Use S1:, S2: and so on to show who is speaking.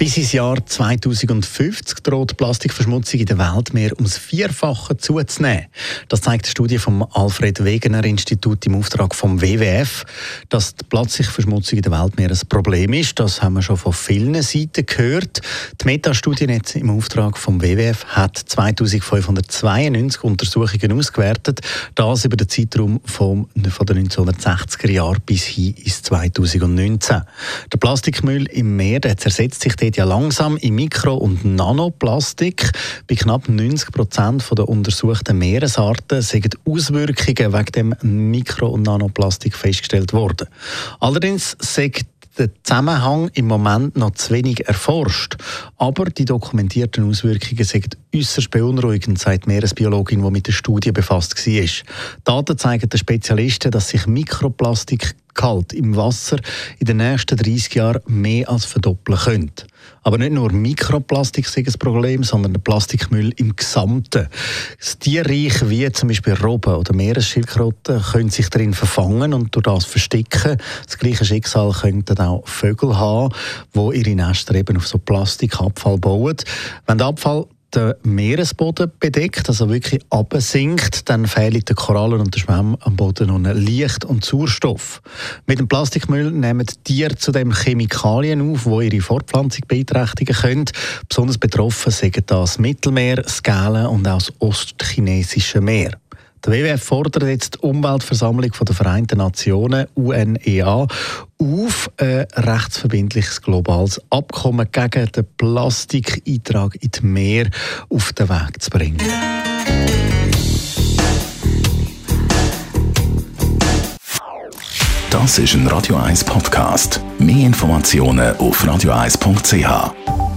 S1: bis ins Jahr 2050 droht Plastikverschmutzung in der Welt mehr ums Vierfache zuzunehmen. Das zeigt eine Studie vom Alfred Wegener Institut im Auftrag vom WWF. Dass die Plastikverschmutzung in der Welt mehr ein Problem ist, das haben wir schon von vielen Seiten gehört. Die Metastudie im Auftrag vom WWF hat 2592 Untersuchungen ausgewertet, das über den Zeitraum von, den 1960er Jahren bis hin ins 2019. Der Plastikmüll im Meer der zersetzt sich geht ja langsam in Mikro- und Nanoplastik. Bei knapp 90 Prozent der untersuchten Meeresarten sind Auswirkungen wegen dem Mikro- und Nanoplastik festgestellt worden. Allerdings sagt der Zusammenhang im Moment noch zu wenig erforscht. Aber die dokumentierten Auswirkungen sind äußerst beunruhigend, sagt die Meeresbiologin, die mit der Studie befasst war. Daten zeigen den Spezialisten, dass sich Mikroplastik Gehalt im Wasser in den nächsten 30 Jahren mehr als verdoppeln könnte. Aber nicht nur Mikroplastik ist ein Problem, sondern der Plastikmüll im Gesamten. Tierreich wie zum Beispiel Robben oder Meeresschildkröten können sich darin verfangen und durch das verstecken. Das gleiche Schicksal könnten auch Vögel haben, die ihre Nester eben auf so Plastikabfall bauen. Wenn der Abfall den Meeresboden bedeckt, also wirklich absinkt, dann fehlen den Korallen und den Schwämmen am Boden noch Licht und Sauerstoff. Mit dem Plastikmüll nehmen Tiere zudem Chemikalien auf, die ihre Fortpflanzung beeinträchtigen können. Besonders betroffen sind das Mittelmeer, das Gälen und auch das ostchinesische Meer. Der WWF fordert jetzt die Umweltversammlung der Vereinten Nationen, UNEA, auf, ein rechtsverbindliches globales Abkommen gegen den Plastikeintrag in die Meer auf den Weg zu bringen.
S2: Das ist ein Radio 1 Podcast. Mehr Informationen auf radio1.ch.